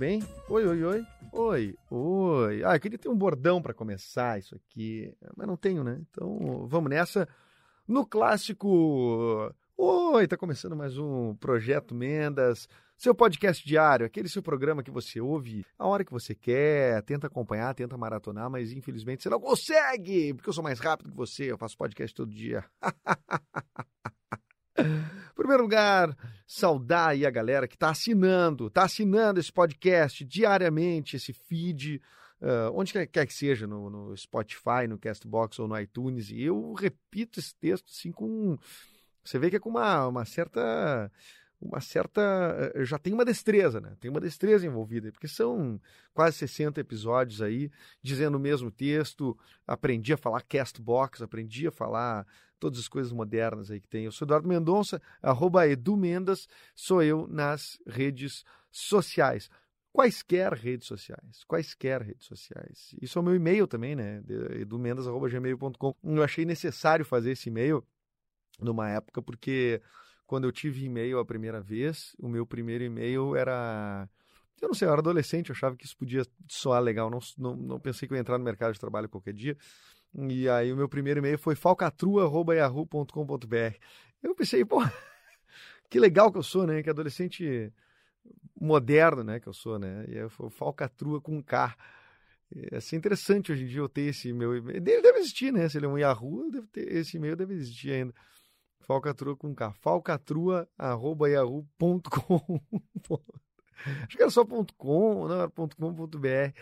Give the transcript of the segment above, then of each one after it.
bem? Oi, oi, oi. Oi, oi. Ah, eu queria ter um bordão para começar isso aqui, mas não tenho, né? Então, vamos nessa. No clássico. Oi, tá começando mais um Projeto Mendas, seu podcast diário, aquele seu programa que você ouve a hora que você quer, tenta acompanhar, tenta maratonar, mas infelizmente você não consegue, porque eu sou mais rápido que você, eu faço podcast todo dia. Primeiro lugar, saudar aí a galera que está assinando, está assinando esse podcast diariamente, esse feed, uh, onde quer, quer que seja, no, no, Spotify, no Castbox ou no iTunes. E eu repito esse texto assim com. Você vê que é com uma, uma certa. Uma certa. Já tem uma destreza, né? Tem uma destreza envolvida, porque são quase 60 episódios aí, dizendo o mesmo texto. Aprendi a falar Castbox, aprendi a falar todas as coisas modernas aí que tem. Eu sou Eduardo Mendonça, arroba Edu Mendas, sou eu nas redes sociais. Quaisquer redes sociais, quaisquer redes sociais. Isso é o meu e-mail também, né? edumendas.gmail.com. Eu achei necessário fazer esse e-mail numa época, porque quando eu tive e-mail a primeira vez, o meu primeiro e-mail era. Eu não sei, eu era adolescente, eu achava que isso podia soar legal, não, não, não pensei que eu ia entrar no mercado de trabalho qualquer dia. E aí o meu primeiro e-mail foi falcatrua.yahoo.com.br. Eu pensei, pô, que legal que eu sou, né? Que adolescente moderno, né? Que eu sou, né? E aí foi falcatrua com K. É assim, interessante hoje em dia eu ter esse meu e-mail. Deve existir, né? Se ele é um Yahoo, deve ter, esse e-mail deve existir ainda. Falcatrua com K. falcatrua.yahoo.com. Acho que era só .com, não era .com.br.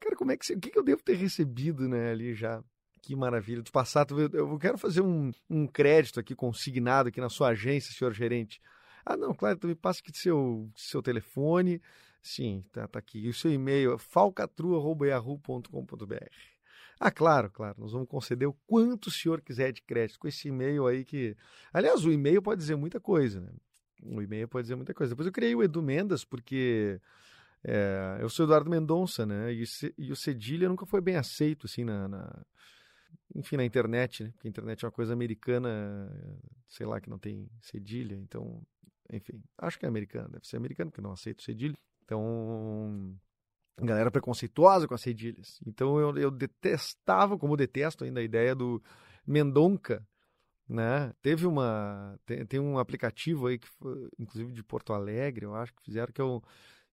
Cara, como é que, o que eu devo ter recebido, né, ali já? Que maravilha. De passar, eu quero fazer um, um crédito aqui consignado aqui na sua agência, senhor gerente. Ah, não, claro, então me passa aqui seu, seu telefone. Sim, tá, tá aqui. E o seu e-mail, falcatrua.yahoo.com.br. Ah, claro, claro. Nós vamos conceder o quanto o senhor quiser de crédito com esse e-mail aí que. Aliás, o e-mail pode dizer muita coisa, né? O e-mail pode dizer muita coisa. Depois eu criei o Edu Mendas, porque é, eu sou Eduardo Mendonça, né? E, e, o Cedilha nunca foi bem aceito, assim, na, na enfim, na internet, né? Porque a internet é uma coisa americana, sei lá, que não tem cedilha, então, enfim, acho que é americana, deve ser americano, porque não aceito cedilha. Então, galera preconceituosa com as cedilhas. Então, eu, eu detestava, como detesto ainda, a ideia do Mendonca, né? Teve uma, tem, tem um aplicativo aí, que foi, inclusive de Porto Alegre, eu acho que fizeram, que é o,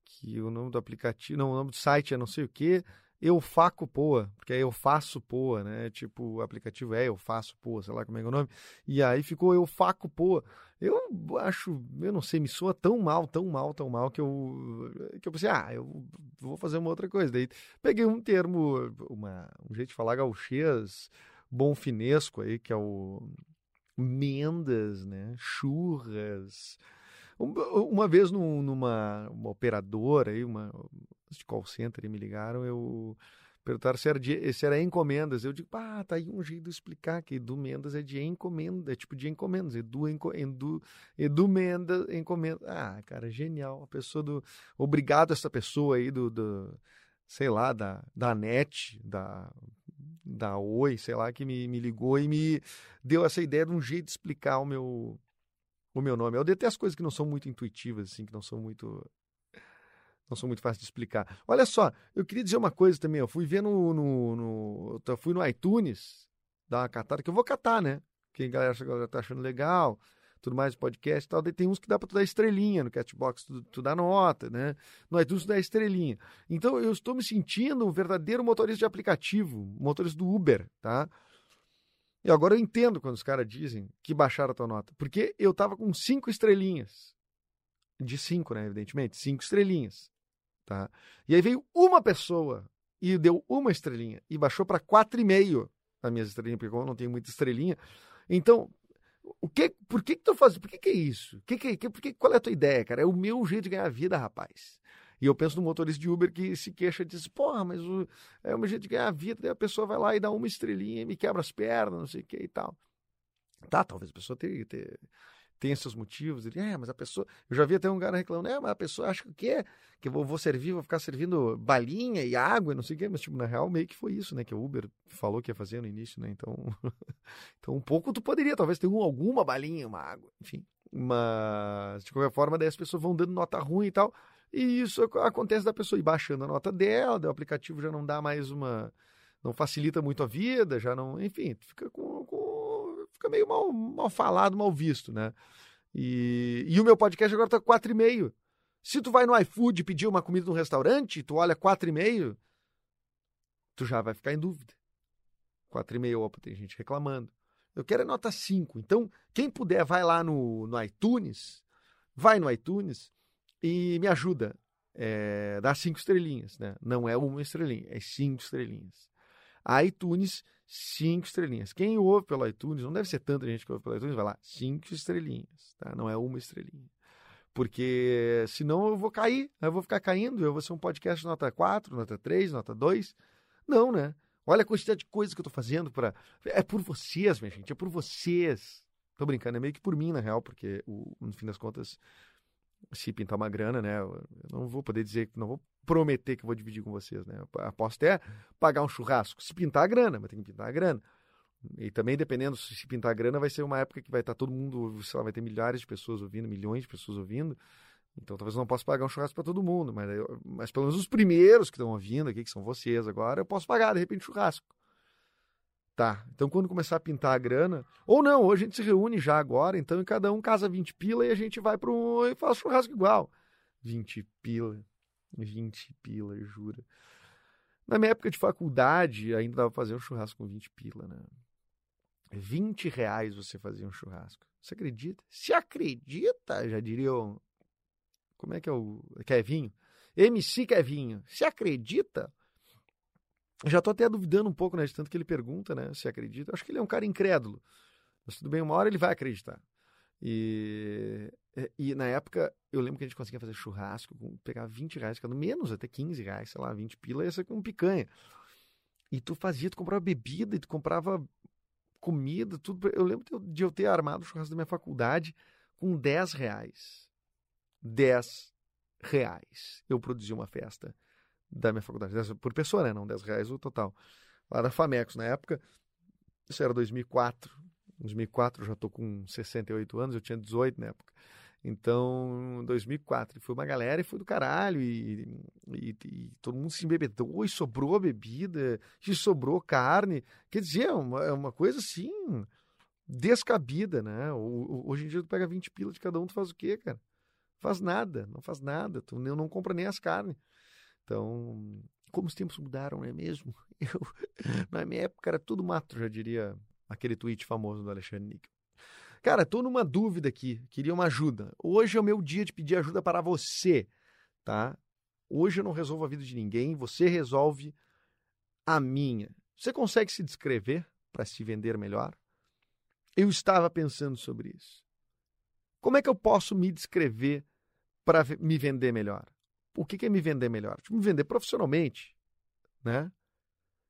que o nome do aplicativo, não, o nome do site é não sei o que, eu faco Poa, porque aí eu faço Poa, né? Tipo, o aplicativo é eu faço Poa, sei lá como é, é o nome. E aí ficou eu faco Poa. Eu acho, eu não sei, me soa tão mal, tão mal, tão mal que eu que eu pensei, ah, eu vou fazer uma outra coisa. Daí peguei um termo, uma, um jeito de falar gauchês, bonfinesco aí, que é o mendas, né? Churras. Uma vez num, numa uma operadora aí, uma de call center, me ligaram, eu perguntaram se era, de, se era encomendas. Eu digo, ah, tá aí um jeito de explicar que Edu Mendas é de encomenda, é tipo de encomendas, Edu, Edu, Edu Mendas, encomenda. Ah, cara, genial. A pessoa do. Obrigado a essa pessoa aí do, do sei lá, da, da NET, da, da Oi, sei lá, que me, me ligou e me deu essa ideia de um jeito de explicar o meu, o meu nome. Eu detesto coisas que não são muito intuitivas, assim, que não são muito não são muito fáceis de explicar. Olha só, eu queria dizer uma coisa também. Eu fui ver no, no, no eu fui no iTunes dar uma catada, que eu vou catar, né? Quem galera, a galera tá achando legal, tudo mais, podcast e tal. Tem uns que dá para tu dar estrelinha no Catbox, tu, tu dá nota, né? No iTunes tu dá estrelinha. Então eu estou me sentindo um verdadeiro motorista de aplicativo, motorista do Uber, tá? E agora eu entendo quando os caras dizem que baixaram a tua nota. Porque eu tava com cinco estrelinhas. De cinco, né? Evidentemente. Cinco estrelinhas. Tá? E aí veio uma pessoa e deu uma estrelinha e baixou para 4,5 as minhas estrelinhas, porque eu não tenho muita estrelinha. Então, o que, por que que tu faz? Por que que é isso? Que que, que, por que, qual é a tua ideia, cara? É o meu jeito de ganhar vida, rapaz. E eu penso no motorista de Uber que se queixa e diz, porra, mas o, é o meu jeito de ganhar vida. Daí a pessoa vai lá e dá uma estrelinha e me quebra as pernas, não sei o que e tal. Tá, talvez a pessoa tenha, tenha seus motivos. Ele, é, mas a pessoa. Eu já vi até um cara reclamando, é, mas a pessoa acha que o quê? Que eu vou, servir, vou ficar servindo balinha e água não sei o quê. Mas, tipo, na real, meio que foi isso, né? Que o Uber falou que ia fazer no início, né? Então, então um pouco tu poderia, talvez, ter um, alguma balinha, uma água, enfim. Mas, de qualquer forma, daí as pessoas vão dando nota ruim e tal. E isso acontece da pessoa ir baixando a nota dela, o aplicativo já não dá mais uma. não facilita muito a vida, já não. Enfim, fica com. com fica meio mal, mal falado, mal visto, né? E, e o meu podcast agora tá 4,5. Se tu vai no iFood pedir uma comida no restaurante, tu olha 4,5, tu já vai ficar em dúvida. 4,5, opa, tem gente reclamando. Eu quero é nota 5. Então, quem puder, vai lá no, no iTunes, vai no iTunes e me ajuda. É, dá cinco estrelinhas, né? Não é uma estrelinha, é cinco estrelinhas. A iTunes, cinco estrelinhas. Quem ouve pelo iTunes, não deve ser tanta gente que ouve pelo iTunes, vai lá, cinco estrelinhas, tá? Não é uma estrelinha. Porque senão eu vou cair, eu vou ficar caindo, eu vou ser um podcast nota 4, nota 3, nota 2. Não, né? Olha a quantidade de coisas que eu tô fazendo para É por vocês, minha gente, é por vocês. Tô brincando, é meio que por mim, na real, porque o, no fim das contas se pintar uma grana, né? Eu não vou poder dizer, não vou prometer que vou dividir com vocês, né? Eu posso até pagar um churrasco, se pintar a grana, mas tem que pintar a grana. E também, dependendo se pintar a grana, vai ser uma época que vai estar todo mundo, sei lá, vai ter milhares de pessoas ouvindo, milhões de pessoas ouvindo. Então, talvez eu não possa pagar um churrasco para todo mundo, mas, eu, mas pelo menos os primeiros que estão ouvindo aqui, que são vocês agora, eu posso pagar, de repente, churrasco. Então quando começar a pintar a grana, ou não, hoje a gente se reúne já agora, então cada um casa 20 pila e a gente vai para um e faz churrasco igual. 20 pila, 20 pila, jura. Na minha época de faculdade, ainda dava pra fazer um churrasco com 20 pila, né? 20 reais você fazia um churrasco. Você acredita? Se acredita, já diriam. Como é que é o. Kevinho? MC Kevinho. Se acredita? Já estou até duvidando um pouco, né? De tanto que ele pergunta, né? Se acredita. Acho que ele é um cara incrédulo. Mas tudo bem, uma hora ele vai acreditar. E, e na época, eu lembro que a gente conseguia fazer churrasco, pegar 20 reais, cada menos, até 15 reais, sei lá, 20 pila, ia ser com picanha. E tu fazia, tu comprava bebida, e tu comprava comida, tudo. Eu lembro de eu ter armado o churrasco da minha faculdade com 10 reais. 10 reais. Eu produzi uma festa da minha faculdade, por pessoa, né? Não 10 reais o total. Lá da Famecos, na época, isso era 2004. Em 2004 eu já estou com 68 anos, eu tinha 18 na época. Então, 2004, foi uma galera e foi do caralho, e, e, e, todo mundo se embebedou, e sobrou bebida, e sobrou carne. Quer dizer, é uma, é uma coisa assim, descabida, né? Hoje em dia tu pega 20 pilas de cada um, tu faz o quê, cara? Faz nada, não faz nada, tu não compra nem as carnes. Então, como os tempos mudaram, não é mesmo? Eu, na minha época era tudo mato, já diria aquele tweet famoso do Alexandre Níquel. Cara, estou numa dúvida aqui, queria uma ajuda. Hoje é o meu dia de pedir ajuda para você, tá? Hoje eu não resolvo a vida de ninguém, você resolve a minha. Você consegue se descrever para se vender melhor? Eu estava pensando sobre isso. Como é que eu posso me descrever para me vender melhor? O que é me vender melhor? Tipo, me vender profissionalmente, né?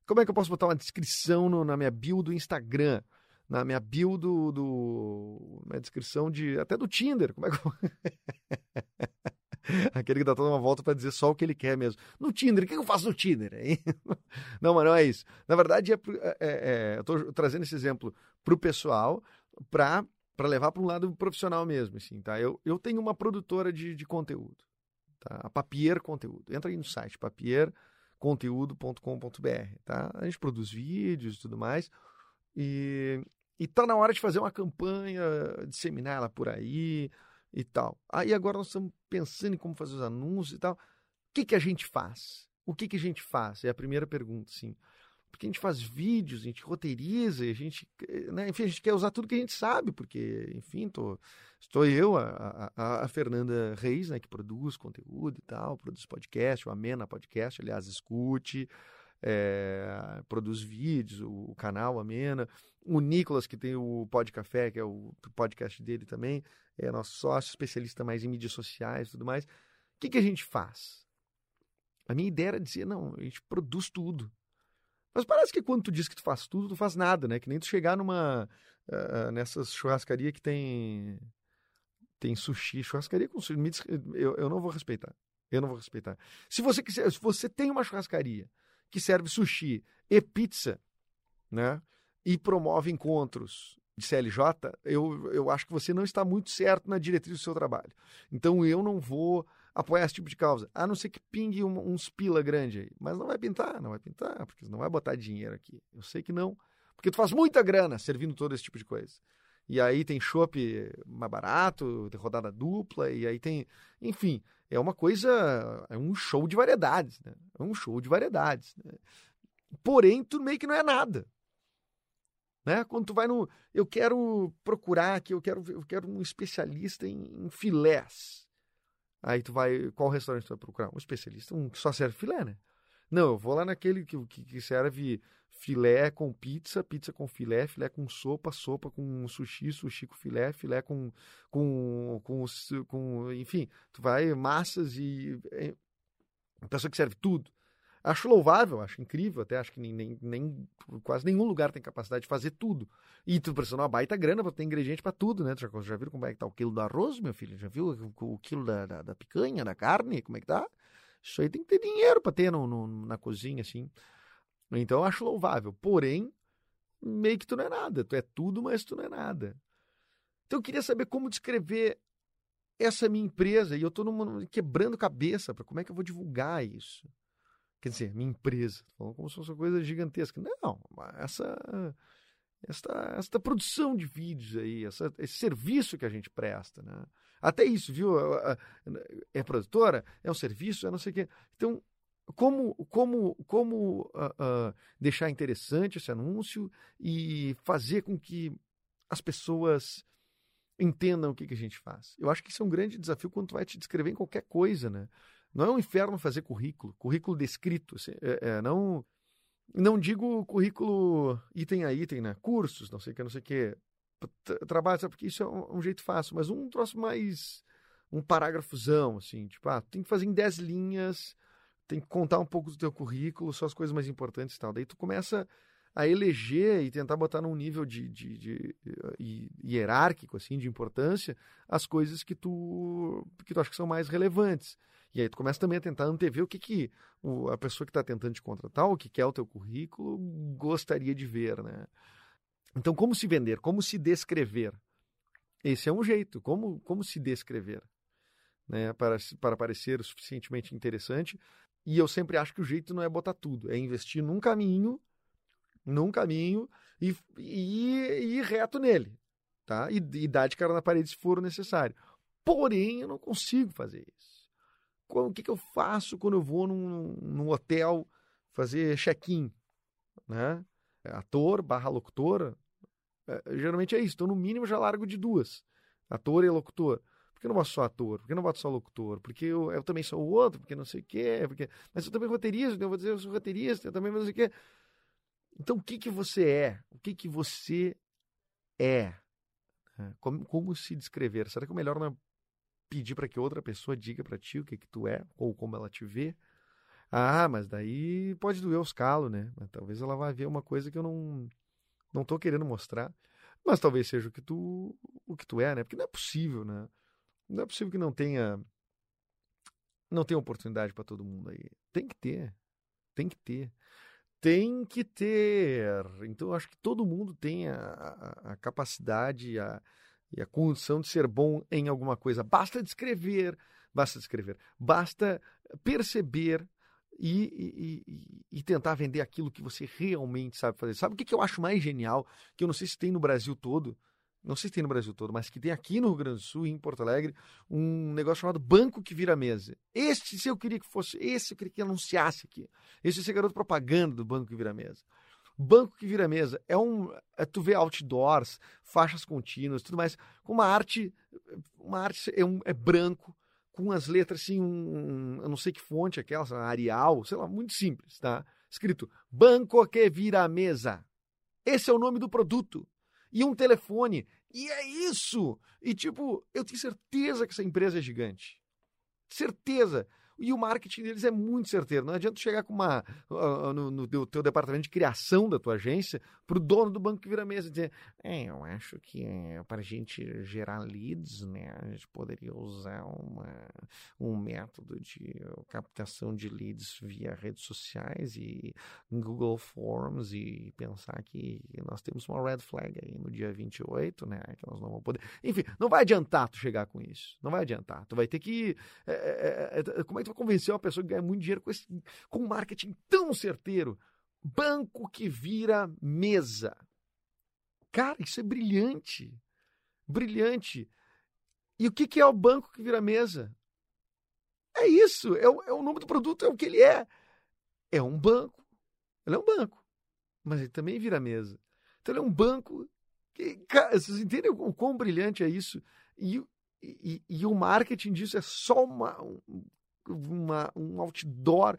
Como é que eu posso botar uma descrição no, na minha bio do Instagram? Na minha bio do, do. Na descrição de. Até do Tinder. Como é que eu... Aquele que dá toda uma volta para dizer só o que ele quer mesmo. No Tinder, o que eu faço no Tinder? Hein? Não, mas não é isso. Na verdade, é, é, é, eu estou trazendo esse exemplo para o pessoal para levar para um lado profissional mesmo. Assim, tá? eu, eu tenho uma produtora de, de conteúdo. Tá? A Papier Conteúdo. Entra aí no site papierconteúdo.com.br. Tá? A gente produz vídeos e tudo mais. E está na hora de fazer uma campanha, disseminar ela por aí e tal. Aí agora nós estamos pensando em como fazer os anúncios e tal. O que, que a gente faz? O que, que a gente faz? É a primeira pergunta, sim. Porque a gente faz vídeos, a gente roteiriza, a gente, né? enfim, a gente quer usar tudo que a gente sabe, porque, enfim, tô, Estou eu, a, a, a, Fernanda Reis, né, que produz conteúdo e tal, produz podcast, o Amena Podcast, aliás, escute. é, produz vídeos, o, o, canal Amena. O Nicolas, que tem o Pod Café, que é o podcast dele também, é nosso sócio, especialista mais em mídias sociais e tudo mais. O que, que a gente faz? A minha ideia era dizer, não, a gente produz tudo. Mas parece que quando tu diz que tu faz tudo, tu faz nada, né? Que nem tu chegar numa. Uh, nessas churrascaria que tem. Tem sushi, churrascaria com sushi. Eu, eu não vou respeitar. Eu não vou respeitar. Se você quiser, se você tem uma churrascaria que serve sushi e pizza, né? E promove encontros de CLJ, eu, eu acho que você não está muito certo na diretriz do seu trabalho. Então eu não vou apoiar esse tipo de causa, a não ser que pingue um, uns pila grande aí. Mas não vai pintar, não vai pintar, porque não vai botar dinheiro aqui. Eu sei que não, porque tu faz muita grana servindo todo esse tipo de coisa. E aí tem chopp mais barato, tem rodada dupla, e aí tem. Enfim, é uma coisa. É um show de variedades, né? É um show de variedades. Né? Porém, tu meio que não é nada. Né? Quando tu vai no. Eu quero procurar aqui, eu quero, eu quero um especialista em, em filés. Aí tu vai, qual restaurante tu vai procurar? Um especialista, um que só serve filé, né? Não, eu vou lá naquele que, que, serve filé com pizza, pizza com filé, filé com sopa, sopa com sushi, sushi com filé, filé com, com, com, com enfim, tu vai massas e, e pessoa que serve tudo. Acho louvável, acho incrível, até acho que nem, nem, nem, quase nenhum lugar tem capacidade de fazer tudo. E tu precisa uma baita grana para ter ingrediente para tudo, né? Já, já viram como é que tá o quilo do arroz, meu filho? Já viu o, o quilo da, da, da, picanha, da carne? Como é que tá? Isso aí tem que ter dinheiro para ter no, no, na cozinha, assim. Então eu acho louvável. Porém, meio que tu não é nada. Tu é tudo, mas tu não é nada. Então eu queria saber como descrever essa minha empresa. E eu estou quebrando cabeça para como é que eu vou divulgar isso. Quer dizer, minha empresa. Falando como se fosse uma coisa gigantesca. Não, essa, esta, esta produção de vídeos aí, essa, esse serviço que a gente presta, né? Até isso, viu? É produtora, é um serviço, é não sei o quê. Então, como, como, como uh, uh, deixar interessante esse anúncio e fazer com que as pessoas entendam o que, que a gente faz? Eu acho que isso é um grande desafio quando tu vai te descrever em qualquer coisa, né? Não é um inferno fazer currículo, currículo descrito. Assim, é, é, não, não digo currículo item a item, né? Cursos, não sei o que, não sei o que. Trabalho, sabe? Porque isso é um, um, jeito fácil, mas um troço mais. um parágrafozão, assim, tipo, ah, tem que fazer em 10 linhas, tem que contar um pouco do teu currículo, só as coisas mais importantes e tal. Daí tu começa a eleger e tentar botar num nível de, de, de, de, hierárquico, assim, de importância, as coisas que tu, que tu acha que são mais relevantes. E aí tu começa também a tentar antever o que, que o, a pessoa que está tentando te contratar, o que quer o teu currículo, gostaria de ver, né? Então, como se vender? Como se descrever? Esse é um jeito. Como, como se descrever? Né? Para, para parecer o suficientemente interessante. E eu sempre acho que o jeito não é botar tudo, é investir num caminho, num caminho e, e, e ir reto nele. Tá? E, e dar de cara na parede se for necessário. Porém, eu não consigo fazer isso o que, que eu faço quando eu vou num, num hotel fazer check-in? Né? Ator barra locutora, é, geralmente é isso. Então, no mínimo, já largo de duas. Ator e locutor. Por que eu não boto só ator? Por que eu não boto só locutor? Porque eu, eu também sou o outro, porque não sei o quê. Porque... Mas eu também roteirista, então eu vou dizer eu sou roteirista, eu também não sei o quê. Então, o que, que você é? O que, que você é? Né? Como, como se descrever? Será que o melhor não é pedir para que outra pessoa diga para ti o que que tu é ou como ela te vê. Ah, mas daí pode doer os calos, né? Mas talvez ela vá ver uma coisa que eu não não tô querendo mostrar, mas talvez seja o que tu o que tu é, né? Porque não é possível, né? Não é possível que não tenha não tenha oportunidade para todo mundo aí. Tem que ter. Tem que ter. Tem que ter. Então, eu acho que todo mundo tem a, a, a capacidade, a, e a condição de ser bom em alguma coisa. Basta descrever, basta descrever, basta perceber e, e, e, tentar vender aquilo que você realmente sabe fazer. Sabe o que, que eu acho mais genial? Que eu não sei se tem no Brasil todo, não sei se tem no Brasil todo, mas que tem aqui no Rio Grande do Sul, em Porto Alegre, um negócio chamado Banco que Vira Mesa. Este, se eu queria que fosse, esse eu queria que anunciasse aqui. Esse é o garoto propaganda do Banco que Vira Mesa. Banco que vira mesa é um. É, tu vê outdoors, faixas contínuas, tudo mais, com uma arte. Uma arte é, um, é branco, com as letras assim, um, eu não sei que fonte é aquela, Arial, sei lá, muito simples, tá? escrito Banco que vira mesa. Esse é o nome do produto. E um telefone. E é isso! E tipo, eu tenho certeza que essa empresa é gigante. Certeza. E o marketing deles é muito certeiro. Não adianta chegar com uma uh, no, no teu, departamento de criação da tua agência para o dono do banco que vira mesa e dizer: é, eu acho que é, para a gente gerar leads, né, a gente poderia usar uma, um método de captação de leads via redes sociais e Google Forms e pensar que nós temos uma red flag aí no dia 28, né, que nós não vamos poder. Enfim, não vai adiantar tu chegar com isso. Não vai adiantar. Tu vai ter que. É, é, como é que tu vai convencer uma pessoa que ganha muito dinheiro com, esse, com um marketing tão certeiro? Banco que vira mesa. Cara, isso é brilhante. Brilhante. E o que, que é o banco que vira mesa? É isso. É o, é o nome do produto, é o que ele é. É um banco. Ele é um banco. Mas ele também vira mesa. Então ele é um banco. Que, cara, vocês entendem o quão brilhante é isso? E, e, e o marketing disso é só uma, uma, um outdoor.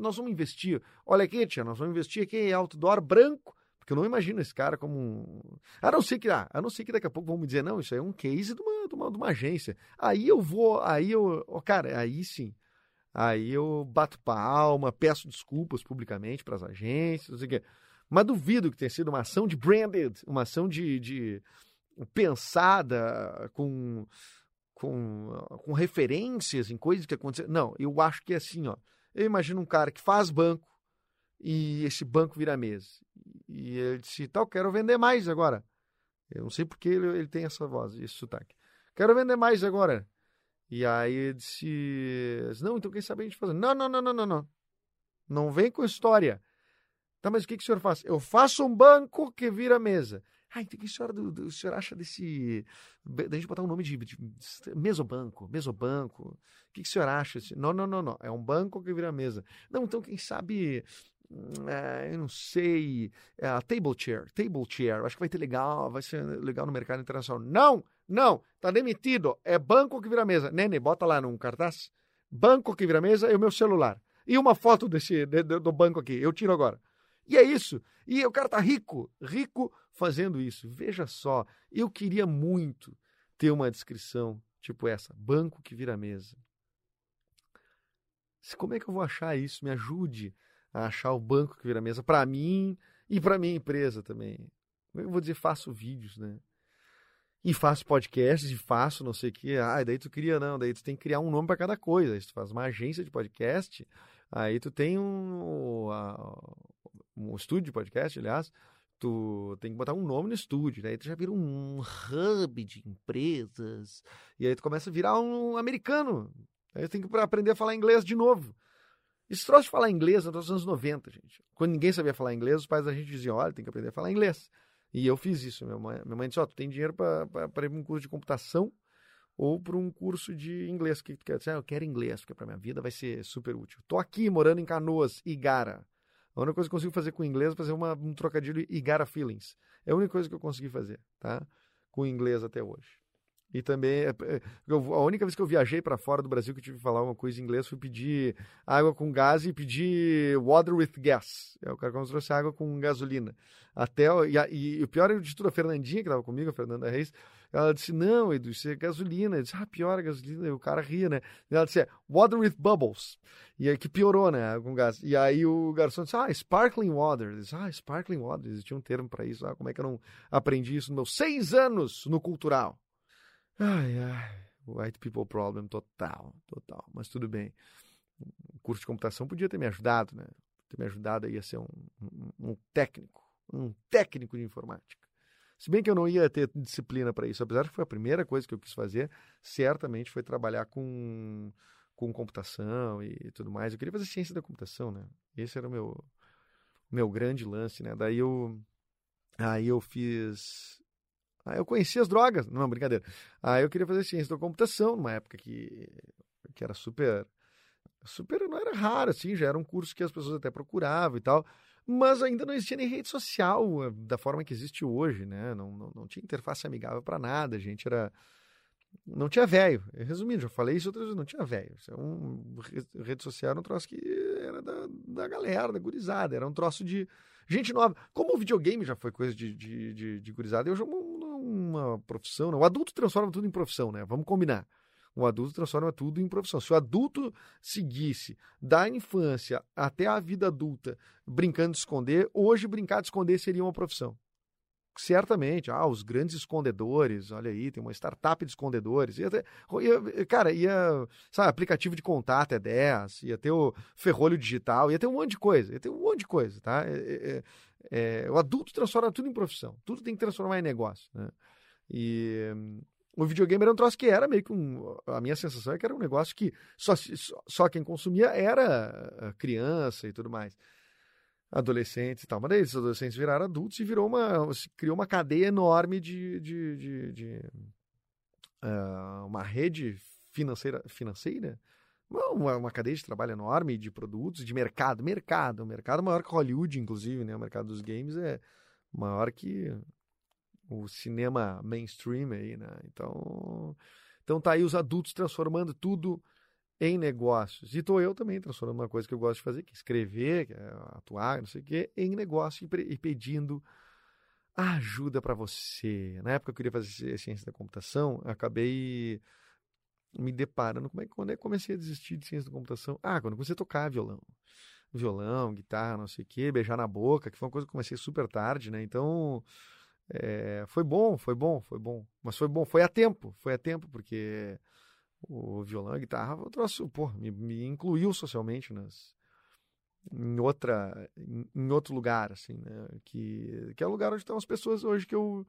Nós vamos investir. Olha aqui, tia, nós vamos investir aqui em outdoor branco. Porque eu não imagino esse cara como um. A não ser que, ah, a não ser que daqui a pouco vão me dizer, não, isso é um case de uma, de uma, de uma agência. Aí eu vou, aí eu. Cara, aí sim. Aí eu bato palma, peço desculpas publicamente para as agências, não sei o quê. Mas duvido que tenha sido uma ação de branded, uma ação de, de pensada com com, com referências em coisas que aconteceram. Não, eu acho que é assim, ó. Eu imagino um cara que faz banco e esse banco vira mesa. E ele disse, tal, quero vender mais agora. Eu não sei porque ele, ele tem essa voz, esse sotaque. Quero vender mais agora. E aí ele disse, não, então quem sabe a gente fazer? Não, não, não, não, não, não. Não vem com história. Tá, mas o que, que o senhor faz? Eu faço um banco que vira mesa. Então o que o senhor, do, do, o senhor acha desse. Da gente botar um nome de, de, mesobanco, mesobanco. O que, que o senhor acha? Não, não, não, não. É um banco que vira mesa. Não, então quem sabe. É, eu não sei. É, table chair, table chair. Acho que vai ter legal, vai ser legal no mercado internacional. Não, não, tá demitido. É banco que vira mesa. Nene, bota lá num cartaz. Banco que vira mesa e o meu celular. E uma foto desse, de, de, do banco aqui. Eu tiro agora. E é isso. E o cara tá rico, rico fazendo isso. Veja só, eu queria muito ter uma descrição tipo essa: banco que vira mesa. Como é que eu vou achar isso? Me ajude a achar o banco que vira mesa para mim e para minha empresa também. Eu vou dizer, faço vídeos, né? E faço podcasts e faço não sei o que. Ah, daí tu cria, não. Daí tu tem que criar um nome para cada coisa. Aí tu faz uma agência de podcast, aí tu tem um, um estúdio de podcast, aliás, tu tem que botar um nome no estúdio, né? Aí tu já vira um hub de empresas, e aí tu começa a virar um americano. Aí tu tem que aprender a falar inglês de novo. Esse troço de falar inglês é dos anos 90, gente. Quando ninguém sabia falar inglês, os pais da gente diziam, olha, tem que aprender a falar inglês. E eu fiz isso. Minha mãe, minha mãe disse, ó, oh, tu tem dinheiro para ir para um curso de computação ou para um curso de inglês. O que tu quer? Eu, disse, ah, eu quero inglês, porque para minha vida vai ser super útil. Tô aqui morando em Canoas, Igara. A única coisa que eu consigo fazer com inglês é fazer uma, um trocadilho e got feelings. É a única coisa que eu consegui fazer, tá? Com inglês até hoje. E também, é, é, eu, a única vez que eu viajei para fora do Brasil que eu tive que falar uma coisa em inglês foi pedir água com gás e pedir water with gas. É o cara se fosse água com gasolina. Até, e, e, o pior de tudo, a Fernandinha, que estava comigo, a Fernanda Reis, ela disse, não, Edu, isso é gasolina. Eu disse, ah, pior a gasolina. E o cara ria, né? E ela disse, é, water with bubbles. E aí que piorou, né, com gás. E aí o garçom disse, ah, sparkling water. Eu disse, ah, sparkling water. Existia um termo para isso. Ah, como é que eu não aprendi isso nos meus seis anos no cultural? Ai, ai. White people problem total, total. Mas tudo bem. O curso de computação podia ter me ajudado, né? Ter me ajudado aí a ser um, um, um técnico, um técnico de informática. Se bem que eu não ia ter disciplina para isso, apesar que foi a primeira coisa que eu quis fazer, certamente foi trabalhar com, com computação e tudo mais. Eu queria fazer ciência da computação, né? Esse era o meu, meu grande lance, né? Daí eu, aí eu fiz Aí eu conheci as drogas, não, brincadeira. Aí eu queria fazer ciência da computação, numa época que, que era super. Super, não era raro, assim, já era um curso que as pessoas até procuravam e tal mas ainda não existia nem rede social eh, da forma que existe hoje, né? Não, não, não tinha interface amigável para nada, a gente era. Não tinha velho. Resumindo, já falei isso outras vezes, não tinha velho. É um, rede social era um troço que era da, da galera, da gurizada. Era um troço de gente nova. Como o videogame já foi coisa de, de, de, de gurizada, eu chamo uma, uma profissão. Né? O adulto transforma tudo em profissão, né? Vamos combinar. O adulto transforma tudo em profissão. Se o adulto seguisse da infância até a vida adulta brincando de esconder, hoje brincar de esconder seria uma profissão certamente, ah, os grandes escondedores, olha aí, tem uma startup de escondedores. Ia ter, ia, cara, ia, sabe, aplicativo de contato é 10, ia ter o ferrolho digital, ia ter um monte de coisa, ia ter um monte de coisa, tá? É, é, é, o adulto transforma tudo em profissão, tudo tem que transformar em negócio, né? E o videogame era um troço que era meio que um. A minha sensação é que era um negócio que só, só quem consumia era criança e tudo mais adolescentes e tal. Mas daí esses adolescentes viraram adultos e virou uma, criou uma cadeia enorme de, de, de, de uh, uma rede financeira, financeira? Uma, uma cadeia de trabalho enorme de produtos, de mercado, mercado, mercado maior que Hollywood, inclusive, né? O mercado dos games é maior que o cinema mainstream aí, né? Então, então tá aí os adultos transformando tudo em negócios. E estou eu também transformando uma coisa que eu gosto de fazer, que é escrever, que é atuar, não sei o quê, em negócio e pedindo ajuda para você. Na época eu queria fazer ciência da computação, acabei me deparando. Como é que quando eu comecei a desistir de ciência da computação? Ah, quando comecei a tocar violão. Violão, guitarra, não sei o quê, beijar na boca, que foi uma coisa que comecei super tarde, né? Então, é, foi bom, foi bom, foi bom. Mas foi bom, foi a tempo, foi a tempo, porque o violão, a guitarra, eu trouxe, pô, me, me incluiu socialmente nas, em outra em, em, outro lugar assim né? Que que é o lugar onde estão as pessoas hoje que eu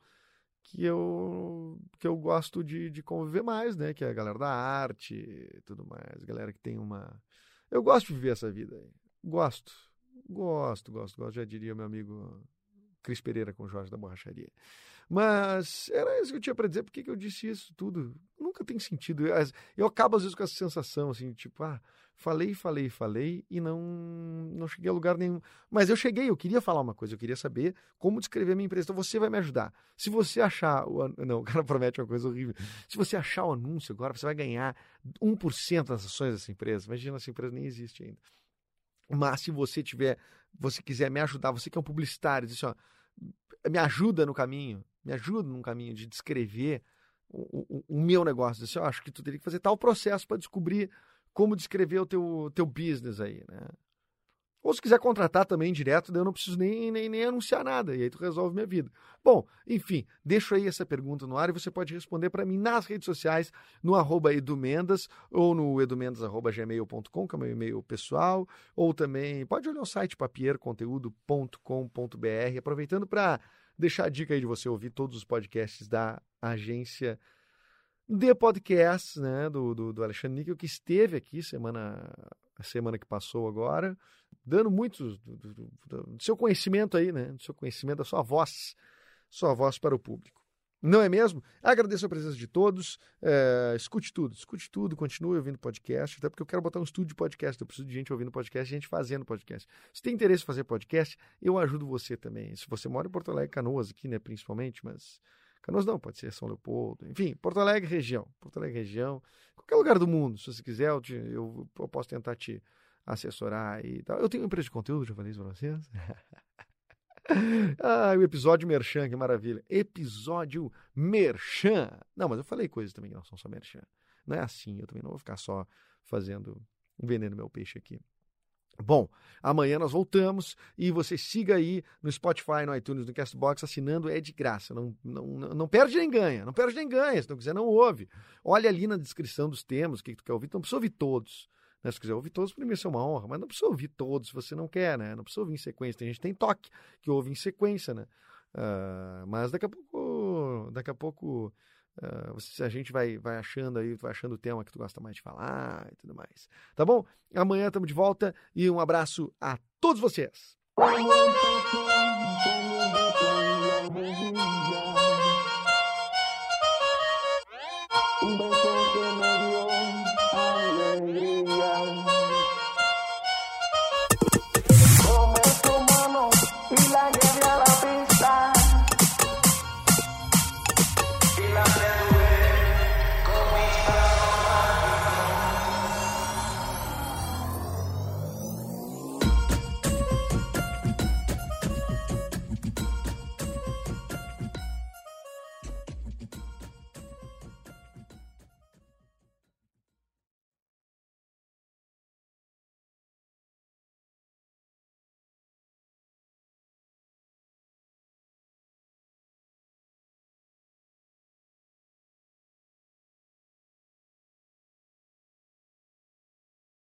que eu que eu gosto de, de conviver mais né? Que é a galera da arte e tudo mais galera que tem uma eu gosto de viver essa vida gosto gosto gosto gosto já diria meu amigo Cris Pereira com Jorge da Borracharia mas era isso que eu tinha para dizer. Por que, eu disse isso tudo? Nunca tem sentido. Eu, acabo às vezes com essa sensação assim, tipo, ah, falei, falei, falei e não não cheguei a lugar nenhum. Mas eu cheguei, eu queria falar uma coisa, eu queria saber como descrever a minha empresa. Então você vai me ajudar. Se você achar o não, o cara promete uma coisa horrível. Se você achar o anúncio agora, você vai ganhar 1% das ações dessa empresa. Imagina, essa empresa nem existe ainda. Mas se você tiver, você quiser me ajudar, você que é um publicitário, diz assim, ó, me ajuda no caminho me ajuda num caminho de descrever o, o, o meu negócio. Assim, eu acho que tu teria que fazer tal processo para descobrir como descrever o teu, teu business aí, né? Ou se quiser contratar também direto, daí eu não preciso nem, nem, nem anunciar nada, e aí tu resolve minha vida. Bom, enfim, deixo aí essa pergunta no ar e você pode responder para mim nas redes sociais, no arroba edumendas, ou no edumendas.gmail.com, que é meu e-mail pessoal, ou também pode olhar o site papierconteúdo.com.br, aproveitando para deixar a dica aí de você ouvir todos os podcasts da agência de podcasts, né, do, do, do Alexandre Níquel, que esteve aqui semana, semana que passou agora, dando muito do, do, do, seu conhecimento aí, né, do seu conhecimento, da sua voz, sua voz para o público. Não é mesmo? Agradeço a presença de todos. É, escute tudo, escute tudo, continue ouvindo podcast, até porque eu quero botar um estúdio de podcast. Eu preciso de gente ouvindo podcast gente fazendo podcast. Se tem interesse em fazer podcast, eu ajudo você também. Se você mora em Porto Alegre, Canoas aqui, né, principalmente, mas Canoas não, pode ser São Leopoldo, enfim, Porto Alegre região, Porto Alegre região, qualquer lugar do mundo, se você quiser, eu, te, eu, eu posso tentar te assessorar e tal. Eu tenho uma empresa de conteúdo, já falei isso para vocês. ah, o episódio Merchan, que maravilha. Episódio Merchan. Não, mas eu falei coisas também que não são só Merchan. Não é assim, eu também não vou ficar só fazendo, vendendo meu peixe aqui. Bom, amanhã nós voltamos e você siga aí no Spotify, no iTunes, no Castbox, assinando é de graça. Não, não, não perde nem ganha, não perde nem ganha. Se não quiser, não ouve. Olha ali na descrição dos temas, o que tu quer ouvir, não precisa ouvir todos. Né? Se quiser ouvir todos, para mim é uma honra, mas não precisa ouvir todos se você não quer, né? Não precisa ouvir em sequência. Tem gente que tem toque que ouve em sequência, né? Uh, mas daqui a pouco, daqui a pouco uh, a gente vai, vai achando aí, vai achando o tema que tu gosta mais de falar e tudo mais. Tá bom? Amanhã estamos de volta e um abraço a todos vocês.